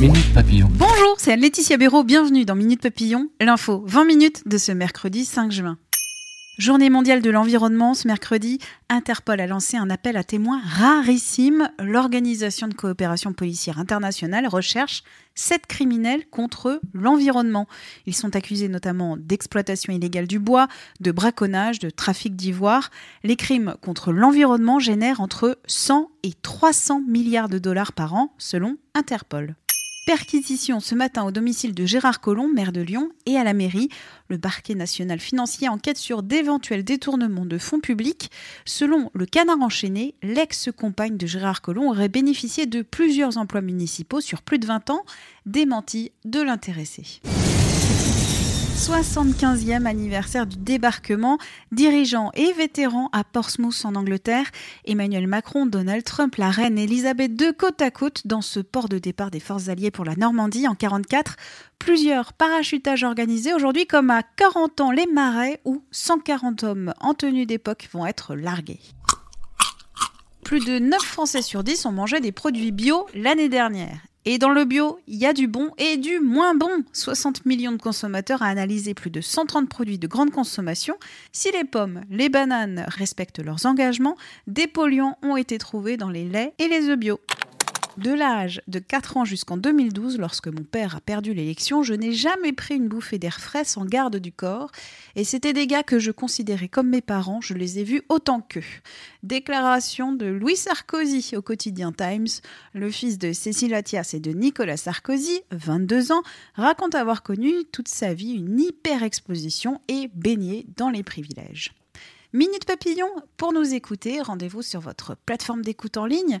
Bonjour, c'est Laetitia Béraud, bienvenue dans Minute Papillon, l'info 20 minutes de ce mercredi 5 juin. Journée mondiale de l'environnement, ce mercredi, Interpol a lancé un appel à témoins rarissime. L'Organisation de coopération policière internationale recherche sept criminels contre l'environnement. Ils sont accusés notamment d'exploitation illégale du bois, de braconnage, de trafic d'ivoire. Les crimes contre l'environnement génèrent entre 100 et 300 milliards de dollars par an, selon Interpol. Perquisition ce matin au domicile de Gérard Collomb, maire de Lyon, et à la mairie. Le parquet national financier enquête sur d'éventuels détournements de fonds publics. Selon le canard enchaîné, l'ex-compagne de Gérard Collomb aurait bénéficié de plusieurs emplois municipaux sur plus de 20 ans, démenti de l'intéressé. 75e anniversaire du débarquement, dirigeants et vétérans à Portsmouth en Angleterre, Emmanuel Macron, Donald Trump, la reine Elisabeth II côte à côte dans ce port de départ des forces alliées pour la Normandie en 44. Plusieurs parachutages organisés aujourd'hui comme à 40 ans les marais où 140 hommes en tenue d'époque vont être largués. Plus de 9 Français sur 10 ont mangé des produits bio l'année dernière. Et dans le bio, il y a du bon et du moins bon. 60 millions de consommateurs à analyser plus de 130 produits de grande consommation. Si les pommes, les bananes respectent leurs engagements, des polluants ont été trouvés dans les laits et les œufs bio. De l'âge de 4 ans jusqu'en 2012, lorsque mon père a perdu l'élection, je n'ai jamais pris une bouffée d'air frais sans garde du corps. Et c'était des gars que je considérais comme mes parents, je les ai vus autant qu'eux. Déclaration de Louis Sarkozy au quotidien Times. Le fils de Cécile Attias et de Nicolas Sarkozy, 22 ans, raconte avoir connu toute sa vie une hyper-exposition et baigné dans les privilèges. Minute Papillon, pour nous écouter, rendez-vous sur votre plateforme d'écoute en ligne